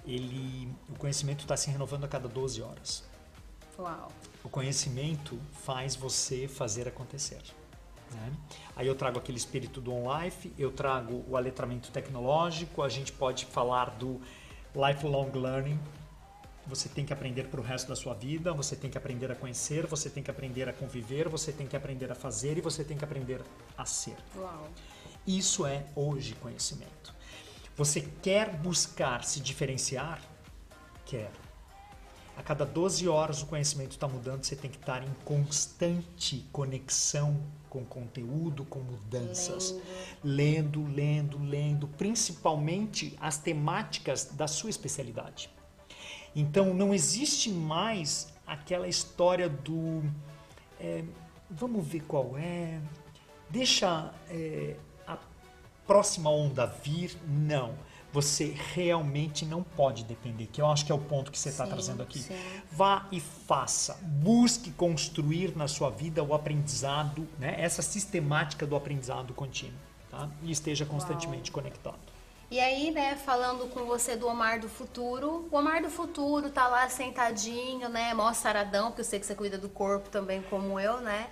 Ele, o conhecimento está se renovando a cada 12 horas. Uau. O conhecimento faz você fazer acontecer. Né? Aí eu trago aquele espírito do on-life, eu trago o aletramento tecnológico, a gente pode falar do lifelong learning. Você tem que aprender para o resto da sua vida, você tem que aprender a conhecer, você tem que aprender a conviver, você tem que aprender a fazer e você tem que aprender a ser. Uau. Isso é hoje conhecimento. Você quer buscar se diferenciar? Quer. A cada 12 horas o conhecimento está mudando, você tem que estar em constante conexão com conteúdo, com mudanças. Lendo, lendo, lendo, lendo principalmente as temáticas da sua especialidade. Então não existe mais aquela história do é, vamos ver qual é, deixa é, a próxima onda vir. Não você realmente não pode depender, que eu acho que é o ponto que você está trazendo aqui. Sim. Vá e faça. Busque construir na sua vida o aprendizado, né? essa sistemática do aprendizado contínuo. Tá? E esteja constantemente Uau. conectado. E aí, né, falando com você do Omar do Futuro, o Omar do Futuro tá lá sentadinho, né, mó saradão, porque eu sei que você cuida do corpo também como eu, né,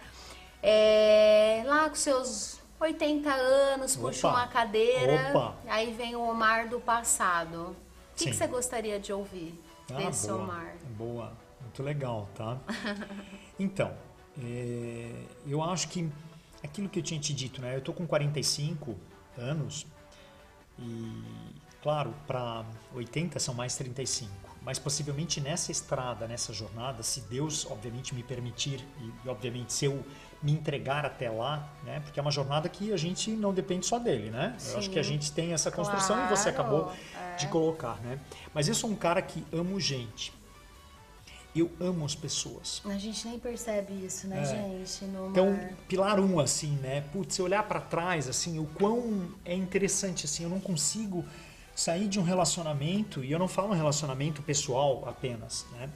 é, lá com seus 80 anos, Opa. puxa uma cadeira. Opa. Aí vem o Omar do passado. O que, que você gostaria de ouvir ah, desse boa, Omar? Boa, muito legal, tá? então, é, eu acho que aquilo que eu tinha te dito, né? Eu tô com 45 anos e, claro, para 80 são mais 35. Mas possivelmente nessa estrada, nessa jornada, se Deus, obviamente, me permitir e, obviamente, se eu me entregar até lá, né? Porque é uma jornada que a gente não depende só dele, né? Sim. Eu acho que a gente tem essa construção claro, e você acabou é. de colocar, né? Mas eu sou um cara que amo gente. Eu amo as pessoas. A gente nem percebe isso, né, é. gente? Então, pilar um, assim, né? Putz, se olhar para trás, assim, o quão é interessante, assim, eu não consigo sair de um relacionamento, e eu não falo um relacionamento pessoal apenas, né?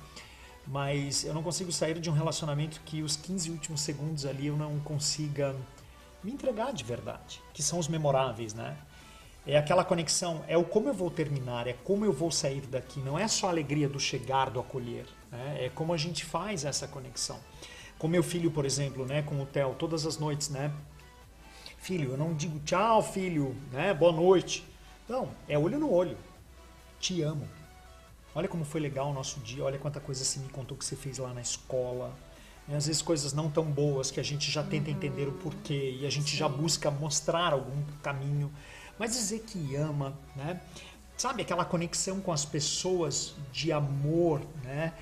Mas eu não consigo sair de um relacionamento que os 15 últimos segundos ali eu não consiga me entregar de verdade, que são os memoráveis, né? É aquela conexão, é o como eu vou terminar, é como eu vou sair daqui, não é só a alegria do chegar, do acolher, né? é como a gente faz essa conexão. Com meu filho, por exemplo, né, com o Theo, todas as noites, né? Filho, eu não digo tchau, filho, né? Boa noite. Não, é olho no olho. Te amo. Olha como foi legal o nosso dia, olha quanta coisa você me contou que você fez lá na escola. E às vezes coisas não tão boas que a gente já tenta uhum. entender o porquê e a gente Sim. já busca mostrar algum caminho, mas dizer que ama, né? Sabe aquela conexão com as pessoas de amor, né?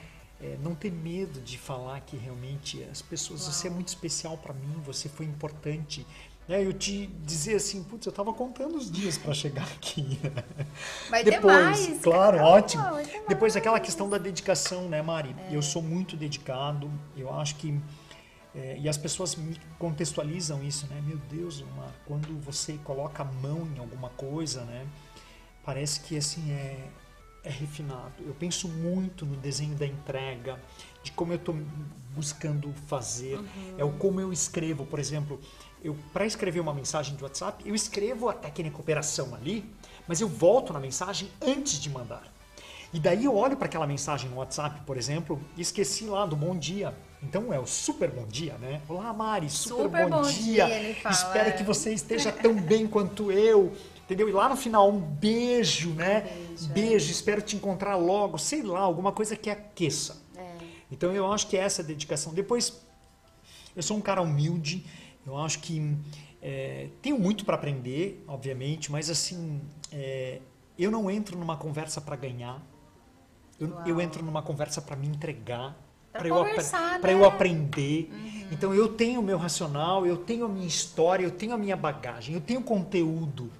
É, não ter medo de falar que realmente as pessoas, Uau. você é muito especial para mim, você foi importante, né, eu te dizer assim, putz, eu tava contando os dias para chegar aqui. Vai Depois, mais, claro, ótimo. Depois aquela questão da dedicação, né, Mari? É. Eu sou muito dedicado, eu acho que é, e as pessoas me contextualizam isso, né? Meu Deus, uma, quando você coloca a mão em alguma coisa, né? Parece que assim é, é refinado. Eu penso muito no desenho da entrega, de como eu estou buscando fazer, uhum. é o como eu escrevo, por exemplo eu para escrever uma mensagem de WhatsApp, eu escrevo a técnica operação ali, mas eu volto na mensagem antes de mandar. E daí eu olho para aquela mensagem no WhatsApp, por exemplo, e esqueci lá do bom dia. Então é o super bom dia, né? Olá, Mari, super, super bom, bom, dia. dia fala, Espero é. que você esteja tão bem quanto eu. Entendeu? E lá no final, um beijo, né? Beijo, beijo é. espero te encontrar logo. Sei lá, alguma coisa que aqueça. É. Então eu acho que é essa dedicação. Depois, eu sou um cara humilde, eu acho que é, tenho muito para aprender, obviamente, mas assim, é, eu não entro numa conversa para ganhar. Eu, eu, entro numa conversa para me entregar, para eu, né? eu aprender. Uhum. Então eu tenho o meu racional, eu tenho a minha história, eu tenho a minha bagagem, eu tenho conteúdo.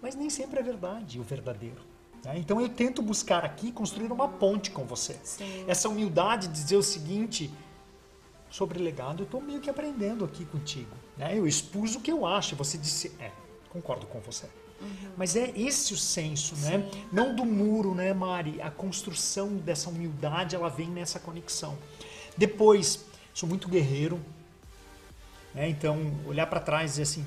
Mas nem sempre é verdade o verdadeiro. Né? Então eu tento buscar aqui construir uma ponte com você. Sim. Essa humildade de dizer o seguinte: sobre legado, eu estou meio que aprendendo aqui contigo. Né? Eu expus o que eu acho, você disse, é, concordo com você. Uhum. Mas é esse o senso, né? Não do muro, né, Mari? A construção dessa humildade, ela vem nessa conexão. Depois, sou muito guerreiro, né? Então, olhar para trás e dizer assim,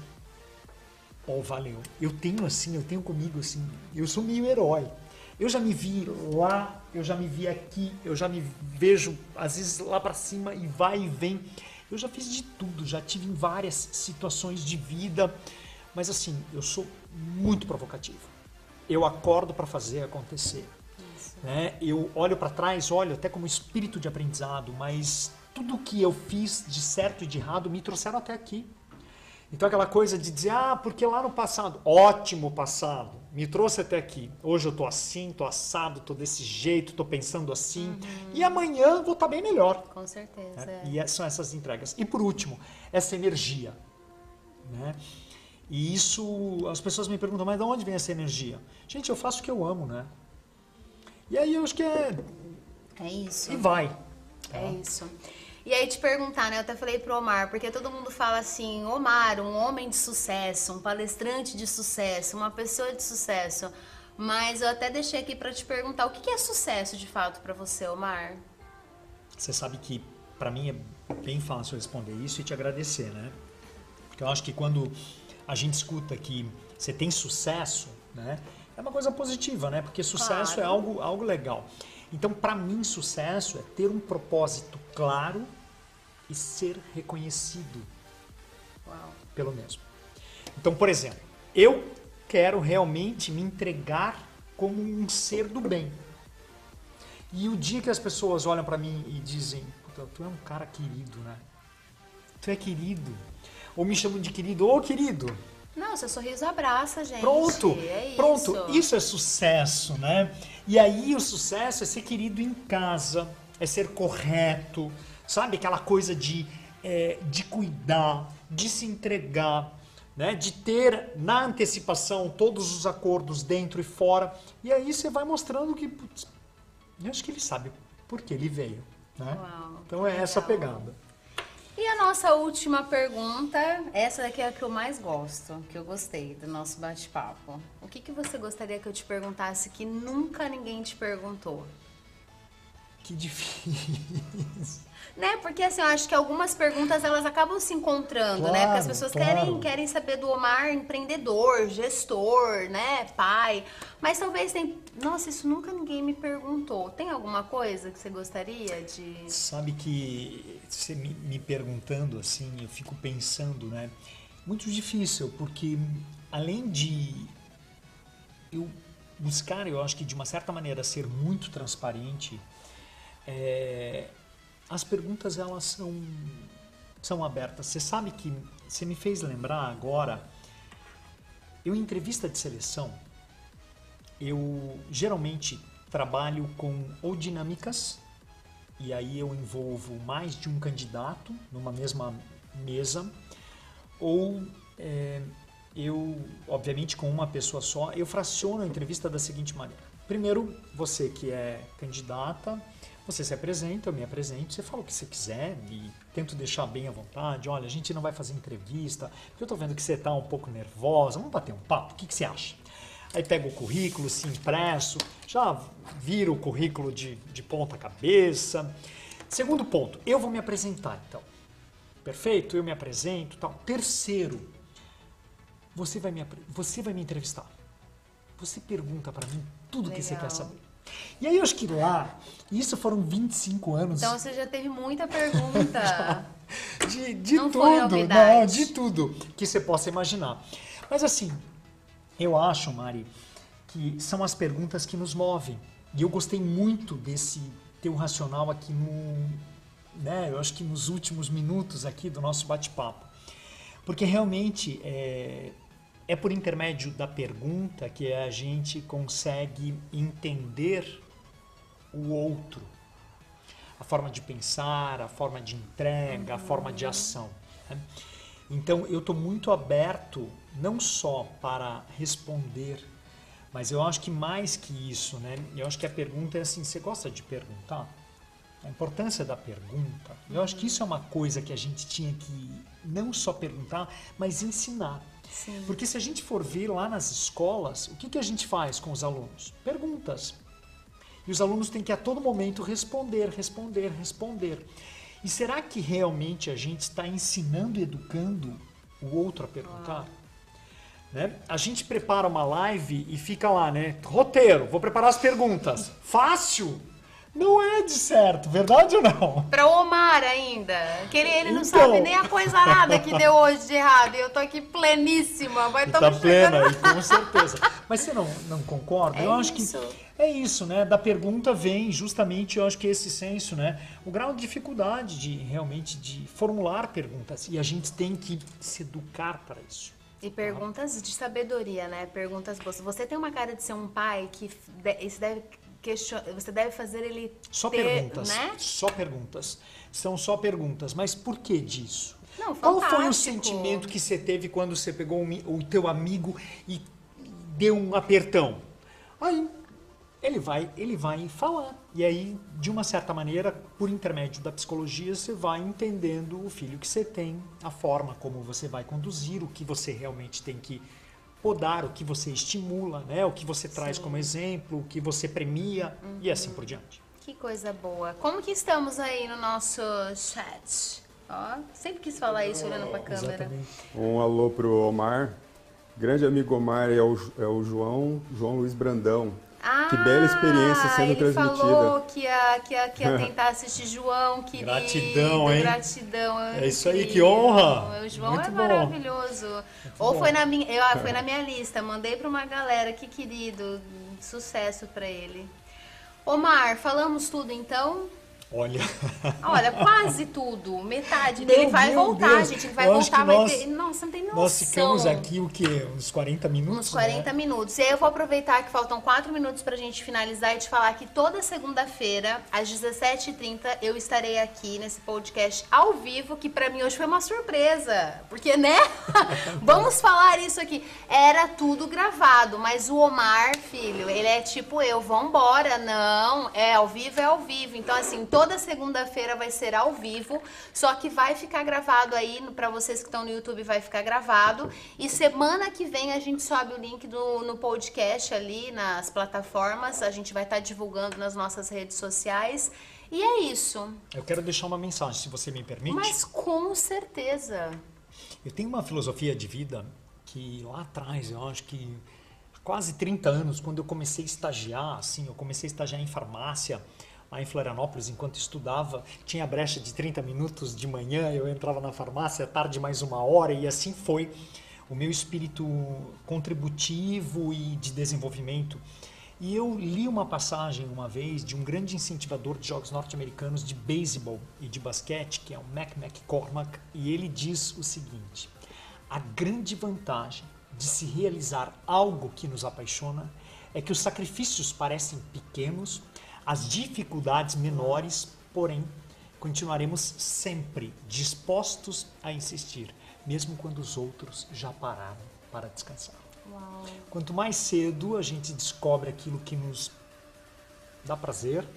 oh, valeu. Eu tenho assim, eu tenho comigo assim, eu sou meio herói. Eu já me vi lá, eu já me vi aqui, eu já me vejo às vezes lá para cima e vai e vem. Eu já fiz de tudo, já tive em várias situações de vida, mas assim, eu sou muito provocativo. Eu acordo para fazer acontecer. Né? Eu olho para trás, olho até como espírito de aprendizado, mas tudo que eu fiz de certo e de errado me trouxeram até aqui. Então aquela coisa de dizer, ah, porque lá no passado, ótimo passado, me trouxe até aqui. Hoje eu tô assim, tô assado, tô desse jeito, tô pensando assim. Uhum. E amanhã vou estar tá bem melhor. Com certeza. Né? É. E são essas entregas. E por último, essa energia. Né? E isso, as pessoas me perguntam, mas de onde vem essa energia? Gente, eu faço o que eu amo, né? E aí eu acho que é. É isso. E vai. É tá? isso. E aí te perguntar, né? Eu até falei pro Omar, porque todo mundo fala assim, Omar, um homem de sucesso, um palestrante de sucesso, uma pessoa de sucesso. Mas eu até deixei aqui para te perguntar, o que é sucesso de fato para você, Omar? Você sabe que para mim é bem fácil responder isso e te agradecer, né? Porque eu acho que quando a gente escuta que você tem sucesso, né? É uma coisa positiva, né? Porque sucesso é claro. é algo, algo legal. Então, para mim, sucesso é ter um propósito claro e ser reconhecido Uau. pelo mesmo. Então, por exemplo, eu quero realmente me entregar como um ser do bem. E o dia que as pessoas olham para mim e dizem, tu é um cara querido, né? Tu é querido. Ou me chamam de querido, ô querido, não, seu sorriso abraça, gente. Pronto, é pronto. Isso. isso é sucesso, né? E aí o sucesso é ser querido em casa, é ser correto, sabe? Aquela coisa de, é, de cuidar, de se entregar, né? De ter na antecipação todos os acordos dentro e fora. E aí você vai mostrando que, putz, eu acho que ele sabe por que ele veio, né? Uau, então é legal. essa a pegada. E a nossa última pergunta, essa daqui é a que eu mais gosto, que eu gostei do nosso bate-papo. O que, que você gostaria que eu te perguntasse que nunca ninguém te perguntou? Que difícil. Né? Porque assim, eu acho que algumas perguntas elas acabam se encontrando, claro, né? Porque as pessoas claro. querem, querem saber do Omar empreendedor, gestor, né? Pai. Mas talvez tem. Nossa, isso nunca ninguém me perguntou. Tem alguma coisa que você gostaria de. Sabe que você me, me perguntando assim, eu fico pensando, né? Muito difícil, porque além de eu buscar, eu acho que de uma certa maneira ser muito transparente, é, as perguntas elas são, são abertas. Você sabe que você me fez lembrar agora, eu em entrevista de seleção, eu geralmente trabalho com ou dinâmicas, e aí eu envolvo mais de um candidato numa mesma mesa, ou é, eu, obviamente, com uma pessoa só, eu fraciono a entrevista da seguinte maneira. Primeiro, você que é candidata, você se apresenta, eu me apresento, você fala o que você quiser e tento deixar bem à vontade. Olha, a gente não vai fazer entrevista, porque eu estou vendo que você está um pouco nervosa, vamos bater um papo, o que, que você acha? Aí pega o currículo, se impresso, já vira o currículo de, de ponta cabeça. Segundo ponto, eu vou me apresentar então. Perfeito? Eu me apresento tal. Terceiro, você vai me, você vai me entrevistar. Você pergunta para mim tudo o que você quer saber. E aí eu acho que lá, isso foram 25 anos. Então você já teve muita pergunta. de de não tudo, não, de tudo que você possa imaginar. Mas assim, eu acho, Mari, que são as perguntas que nos movem. E eu gostei muito desse teu racional aqui no, né, eu acho que nos últimos minutos aqui do nosso bate-papo. Porque realmente é, é por intermédio da pergunta que a gente consegue entender o outro. A forma de pensar, a forma de entrega, a forma de ação. Né? Então eu estou muito aberto não só para responder, mas eu acho que mais que isso, né? Eu acho que a pergunta é assim: você gosta de perguntar? A importância da pergunta. Eu acho que isso é uma coisa que a gente tinha que não só perguntar, mas ensinar. Sim. Porque se a gente for ver lá nas escolas, o que, que a gente faz com os alunos? Perguntas. E os alunos têm que a todo momento responder, responder, responder. E será que realmente a gente está ensinando e educando o outro a perguntar? Né? A gente prepara uma live e fica lá, né? Roteiro, vou preparar as perguntas. Fácil! Não é de certo, verdade ou não? Pra Omar ainda. Que ele, ele não Então. sabe nem a coisa nada que deu hoje de errado. E eu tô aqui pleníssima. Vai tá plena, e com certeza. Mas você não, não concorda? É eu acho isso. que é isso, né? Da pergunta vem justamente, eu acho que esse senso, né? O grau de dificuldade de realmente de formular perguntas. E a gente tem que se educar para isso. E perguntas de sabedoria, né? Perguntas boas. Você tem uma cara de ser um pai que você deve question... você deve fazer ele Só ter, perguntas. né? Só perguntas. São só perguntas. Mas por que disso? Não, Qual foi o sentimento que você teve quando você pegou o teu amigo e deu um apertão? Aí ele vai, ele vai falar. E aí, de uma certa maneira, por intermédio da psicologia, você vai entendendo o filho que você tem, a forma como você vai conduzir, o que você realmente tem que podar, o que você estimula, né? o que você traz Sim. como exemplo, o que você premia e assim por diante. Que coisa boa. Como que estamos aí no nosso chat? Ó, sempre quis falar isso olhando pra câmera. Exatamente. Um alô pro Omar. Grande amigo Omar é o, é o João, João Luiz Brandão. Ah, Que bela experiência sendo ele transmitida. falou que ia, que, ia, que ia tentar assistir João, querido. Gratidão, hein? Gratidão. É isso aí, que honra. O João Muito é bom. maravilhoso. Ou bom. foi na, minha, eu, ah, foi na minha lista, mandei pra uma galera, que querido. Sucesso pra ele. Omar, falamos tudo então? Olha, Olha, quase tudo. Metade Meu dele vai voltar, Deus. gente. Ele vai voltar, vai nós- ter. Nossa, não tem noção. nós ficamos aqui o quê? Uns 40 minutos? Uns 40 né? minutos. E aí eu vou aproveitar que faltam 4 minutos pra gente finalizar e te falar que toda segunda-feira, às 17h30, eu estarei aqui nesse podcast ao vivo, que pra mim hoje foi uma surpresa. Porque, né? Vamos falar isso aqui. Era tudo gravado, mas o Omar, filho, ele é tipo eu, vambora. Não, é ao vivo, é ao vivo. Então, assim, toda segunda-feira vai ser ao vivo, só que vai ficar gravado aí, pra vocês que estão no YouTube, vai ficar gravado. E semana que vem a gente sobe o link do, no podcast ali, nas plataformas. A gente vai estar divulgando nas nossas redes sociais. E é isso. Eu quero deixar uma mensagem, se você me permite. Mas com certeza. Eu tenho uma filosofia de vida que lá atrás, eu acho que há quase 30 anos, quando eu comecei a estagiar, assim, eu comecei a estagiar em farmácia lá em Florianópolis, enquanto estudava, tinha brecha de 30 minutos de manhã, eu entrava na farmácia, tarde mais uma hora, e assim foi o meu espírito contributivo e de desenvolvimento. E eu li uma passagem uma vez de um grande incentivador de jogos norte-americanos de beisebol e de basquete, que é o Mac McCormack, e ele diz o seguinte: a grande vantagem de se realizar algo que nos apaixona é que os sacrifícios parecem pequenos, as dificuldades menores, porém, continuaremos sempre dispostos a insistir, mesmo quando os outros já pararam para descansar. Uau. Quanto mais cedo a gente descobre aquilo que nos dá prazer,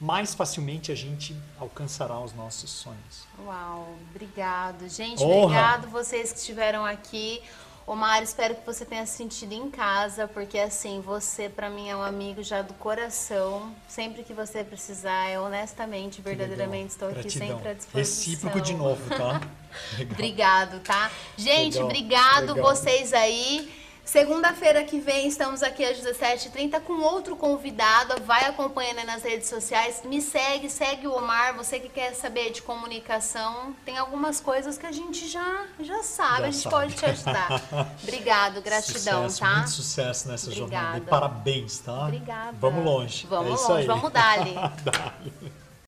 mais facilmente a gente alcançará os nossos sonhos. Uau, obrigado. Gente, Honra. obrigado vocês que estiveram aqui. Omar, espero que você tenha se sentido em casa, porque assim, você pra mim é um amigo já do coração. Sempre que você precisar, eu honestamente, verdadeiramente estou aqui Gratidão. sempre à disposição. Recíproco de novo, tá? Obrigado, tá? Gente, Legal, obrigado legal. vocês aí. Segunda-feira que vem estamos aqui às 17h30 com outro convidado. Vai acompanhando aí nas redes sociais. Me segue, segue o Omar. Você que quer saber de comunicação, tem algumas coisas que a gente já, já sabe. Já a gente sabe. pode te ajudar. Obrigado, gratidão, sucesso, tá? Muito sucesso nessa jornada. E Obrigada. parabéns, tá? Obrigada. Vamos longe. Vamos é longe, vamos dali. Dali.